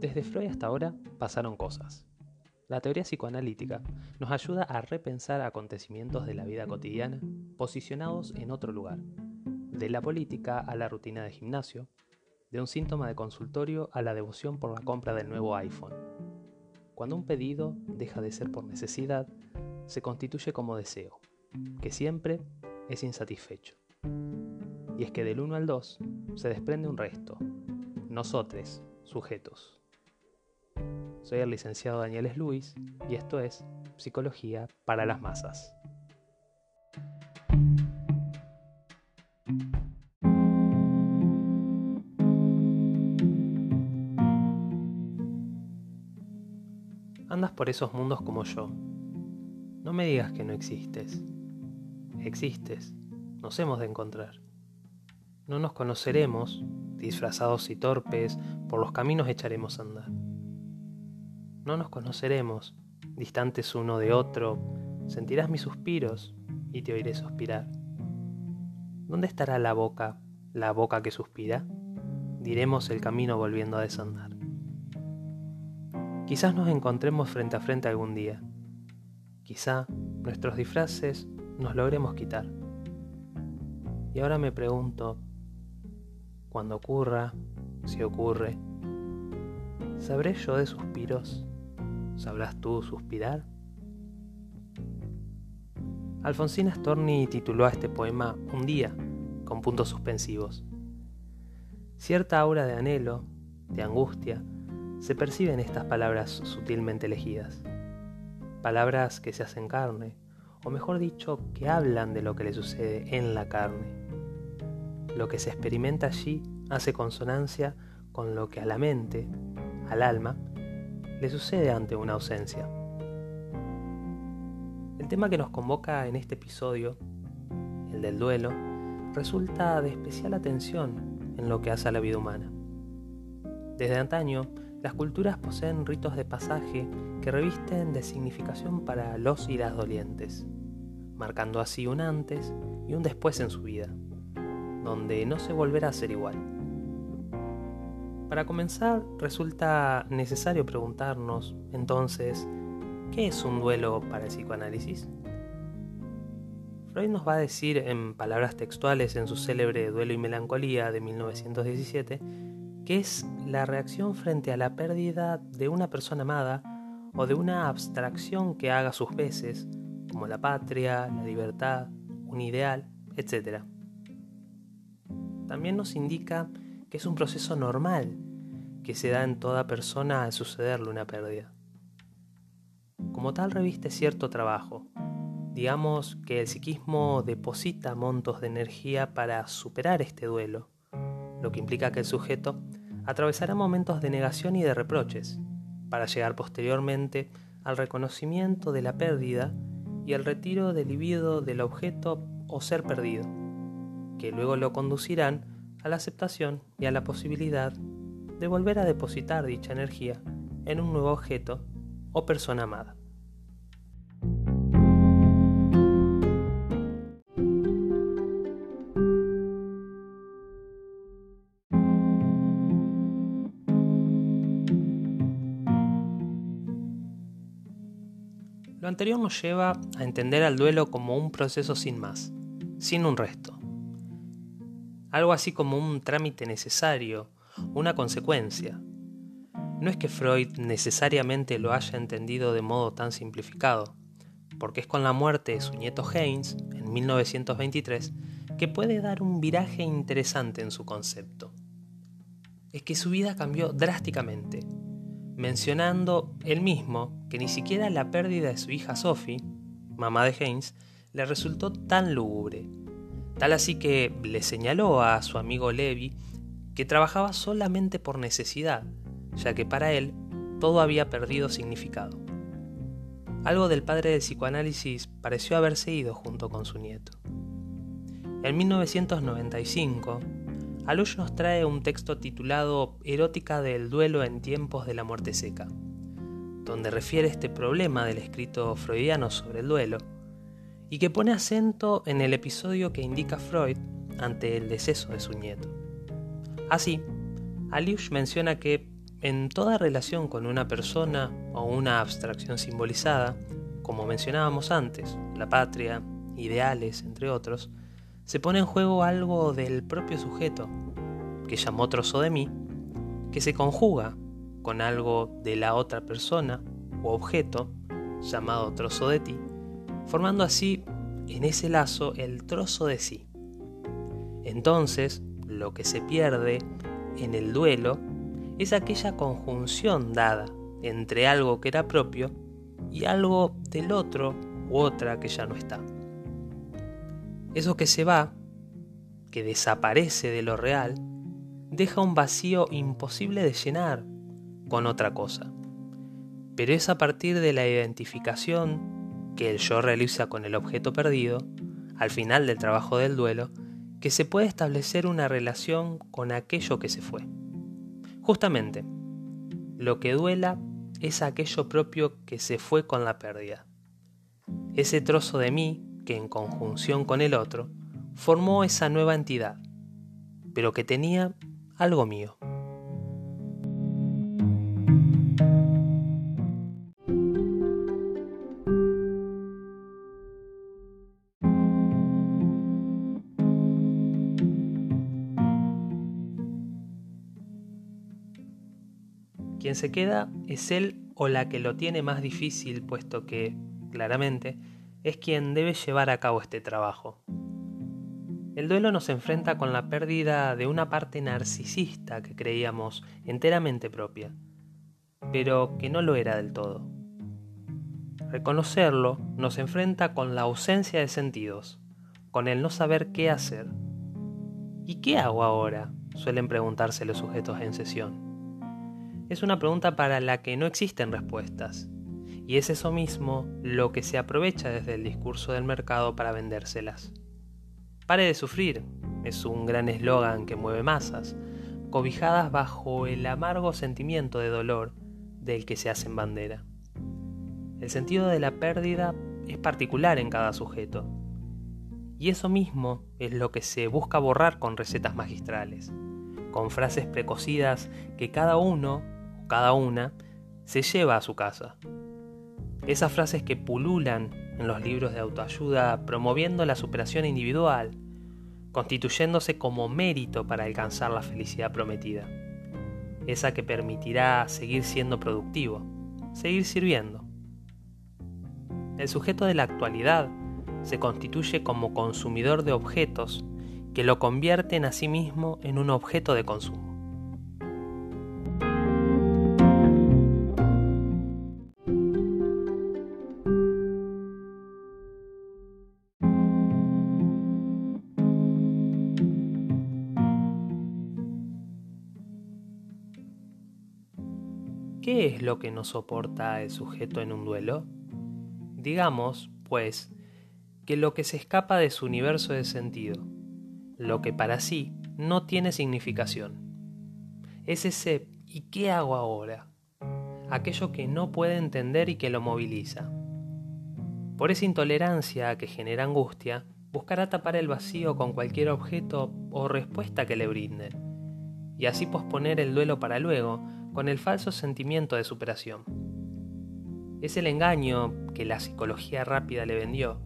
Desde Freud hasta ahora pasaron cosas. La teoría psicoanalítica nos ayuda a repensar acontecimientos de la vida cotidiana posicionados en otro lugar, de la política a la rutina de gimnasio, de un síntoma de consultorio a la devoción por la compra del nuevo iPhone. Cuando un pedido deja de ser por necesidad, se constituye como deseo, que siempre es insatisfecho. Y es que del 1 al 2 se desprende un resto, nosotros, sujetos. Soy el licenciado Daniel Luis y esto es Psicología para las Masas. Andas por esos mundos como yo. No me digas que no existes. Existes. Nos hemos de encontrar. No nos conoceremos, disfrazados y torpes, por los caminos echaremos a andar. No nos conoceremos, distantes uno de otro, sentirás mis suspiros y te oiré suspirar. ¿Dónde estará la boca, la boca que suspira? Diremos el camino volviendo a desandar. Quizás nos encontremos frente a frente algún día. Quizá nuestros disfraces nos logremos quitar. Y ahora me pregunto, cuando ocurra, si ocurre, ¿sabré yo de suspiros? ¿Sabrás tú suspirar? Alfonsina Storni tituló a este poema Un día, con puntos suspensivos. Cierta aura de anhelo, de angustia, se percibe en estas palabras sutilmente elegidas. Palabras que se hacen carne, o mejor dicho, que hablan de lo que le sucede en la carne. Lo que se experimenta allí hace consonancia con lo que a la mente, al alma, le sucede ante una ausencia. El tema que nos convoca en este episodio, el del duelo, resulta de especial atención en lo que hace a la vida humana. Desde antaño, las culturas poseen ritos de pasaje que revisten de significación para los y las dolientes, marcando así un antes y un después en su vida, donde no se volverá a ser igual. Para comenzar, resulta necesario preguntarnos, entonces, ¿qué es un duelo para el psicoanálisis? Freud nos va a decir en palabras textuales en su célebre Duelo y Melancolía de 1917 que es la reacción frente a la pérdida de una persona amada o de una abstracción que haga sus veces, como la patria, la libertad, un ideal, etc. También nos indica que es un proceso normal que se da en toda persona al sucederle una pérdida. Como tal reviste cierto trabajo. Digamos que el psiquismo deposita montos de energía para superar este duelo, lo que implica que el sujeto atravesará momentos de negación y de reproches, para llegar posteriormente al reconocimiento de la pérdida y al retiro del libido del objeto o ser perdido, que luego lo conducirán a la aceptación y a la posibilidad de volver a depositar dicha energía en un nuevo objeto o persona amada. Lo anterior nos lleva a entender al duelo como un proceso sin más, sin un resto. Algo así como un trámite necesario, una consecuencia. No es que Freud necesariamente lo haya entendido de modo tan simplificado, porque es con la muerte de su nieto Heinz, en 1923, que puede dar un viraje interesante en su concepto. Es que su vida cambió drásticamente, mencionando él mismo que ni siquiera la pérdida de su hija Sophie, mamá de Heinz, le resultó tan lúgubre. Tal así que le señaló a su amigo Levi que trabajaba solamente por necesidad, ya que para él todo había perdido significado. Algo del padre del psicoanálisis pareció haberse ido junto con su nieto. En 1995, Alush nos trae un texto titulado Erótica del duelo en tiempos de la muerte seca, donde refiere este problema del escrito freudiano sobre el duelo, y que pone acento en el episodio que indica Freud ante el deceso de su nieto. Así, Alush menciona que en toda relación con una persona o una abstracción simbolizada, como mencionábamos antes, la patria, ideales, entre otros, se pone en juego algo del propio sujeto, que llamó trozo de mí, que se conjuga con algo de la otra persona o objeto, llamado trozo de ti, formando así en ese lazo el trozo de sí. Entonces, lo que se pierde en el duelo es aquella conjunción dada entre algo que era propio y algo del otro u otra que ya no está. Eso que se va, que desaparece de lo real, deja un vacío imposible de llenar con otra cosa. Pero es a partir de la identificación que el yo realiza con el objeto perdido, al final del trabajo del duelo, que se puede establecer una relación con aquello que se fue. Justamente, lo que duela es aquello propio que se fue con la pérdida. Ese trozo de mí que en conjunción con el otro formó esa nueva entidad, pero que tenía algo mío. Quien se queda es él o la que lo tiene más difícil, puesto que, claramente, es quien debe llevar a cabo este trabajo. El duelo nos enfrenta con la pérdida de una parte narcisista que creíamos enteramente propia, pero que no lo era del todo. Reconocerlo nos enfrenta con la ausencia de sentidos, con el no saber qué hacer. ¿Y qué hago ahora? suelen preguntarse los sujetos en sesión. Es una pregunta para la que no existen respuestas, y es eso mismo lo que se aprovecha desde el discurso del mercado para vendérselas. Pare de sufrir es un gran eslogan que mueve masas, cobijadas bajo el amargo sentimiento de dolor del que se hacen bandera. El sentido de la pérdida es particular en cada sujeto, y eso mismo es lo que se busca borrar con recetas magistrales, con frases precocidas que cada uno cada una se lleva a su casa esas frases que pululan en los libros de autoayuda promoviendo la superación individual, constituyéndose como mérito para alcanzar la felicidad prometida. Esa que permitirá seguir siendo productivo, seguir sirviendo. El sujeto de la actualidad se constituye como consumidor de objetos que lo convierten a sí mismo en un objeto de consumo. ¿Qué es lo que no soporta el sujeto en un duelo? Digamos, pues, que lo que se escapa de su universo de sentido, lo que para sí no tiene significación. Es ese ¿y qué hago ahora? Aquello que no puede entender y que lo moviliza. Por esa intolerancia que genera angustia, buscará tapar el vacío con cualquier objeto o respuesta que le brinden, y así posponer el duelo para luego, con el falso sentimiento de superación. Es el engaño que la psicología rápida le vendió,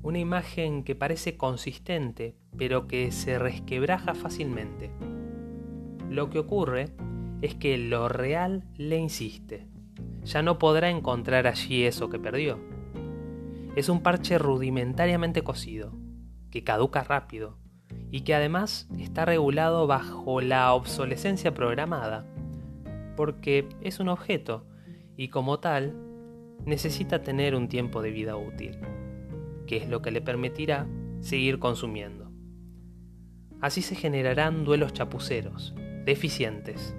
una imagen que parece consistente, pero que se resquebraja fácilmente. Lo que ocurre es que lo real le insiste. Ya no podrá encontrar allí eso que perdió. Es un parche rudimentariamente cosido, que caduca rápido y que además está regulado bajo la obsolescencia programada porque es un objeto y como tal necesita tener un tiempo de vida útil, que es lo que le permitirá seguir consumiendo. Así se generarán duelos chapuceros, deficientes,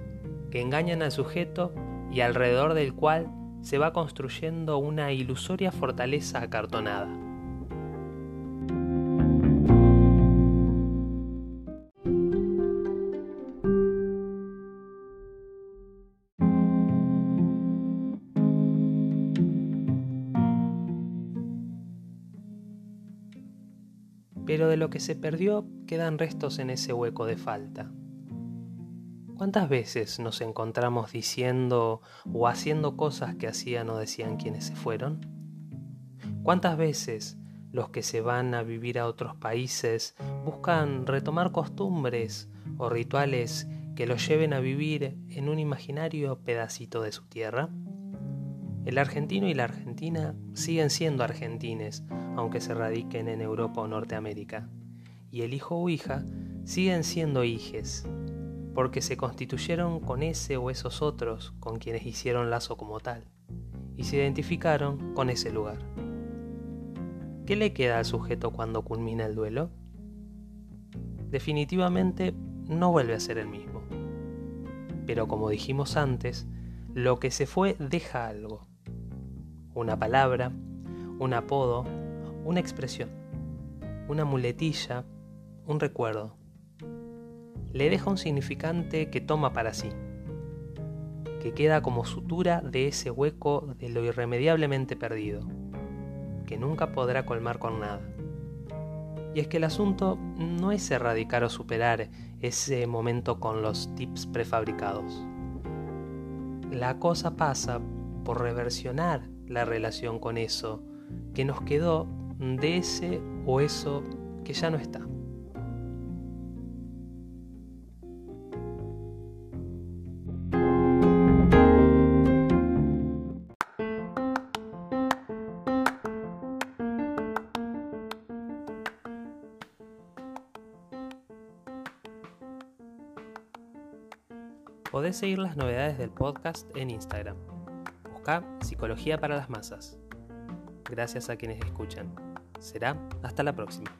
que engañan al sujeto y alrededor del cual se va construyendo una ilusoria fortaleza acartonada. Pero de lo que se perdió quedan restos en ese hueco de falta. ¿Cuántas veces nos encontramos diciendo o haciendo cosas que hacían o decían quienes se fueron? ¿Cuántas veces los que se van a vivir a otros países buscan retomar costumbres o rituales que los lleven a vivir en un imaginario pedacito de su tierra? El argentino y la argentina siguen siendo argentines, aunque se radiquen en Europa o Norteamérica. Y el hijo o hija siguen siendo hijes, porque se constituyeron con ese o esos otros con quienes hicieron lazo como tal, y se identificaron con ese lugar. ¿Qué le queda al sujeto cuando culmina el duelo? Definitivamente no vuelve a ser el mismo. Pero como dijimos antes, lo que se fue deja algo. Una palabra, un apodo, una expresión, una muletilla, un recuerdo le deja un significante que toma para sí, que queda como sutura de ese hueco de lo irremediablemente perdido, que nunca podrá colmar con nada. Y es que el asunto no es erradicar o superar ese momento con los tips prefabricados. La cosa pasa por reversionar la relación con eso que nos quedó de ese o eso que ya no está. Podés seguir las novedades del podcast en Instagram. Psicología para las Masas. Gracias a quienes escuchan. Será hasta la próxima.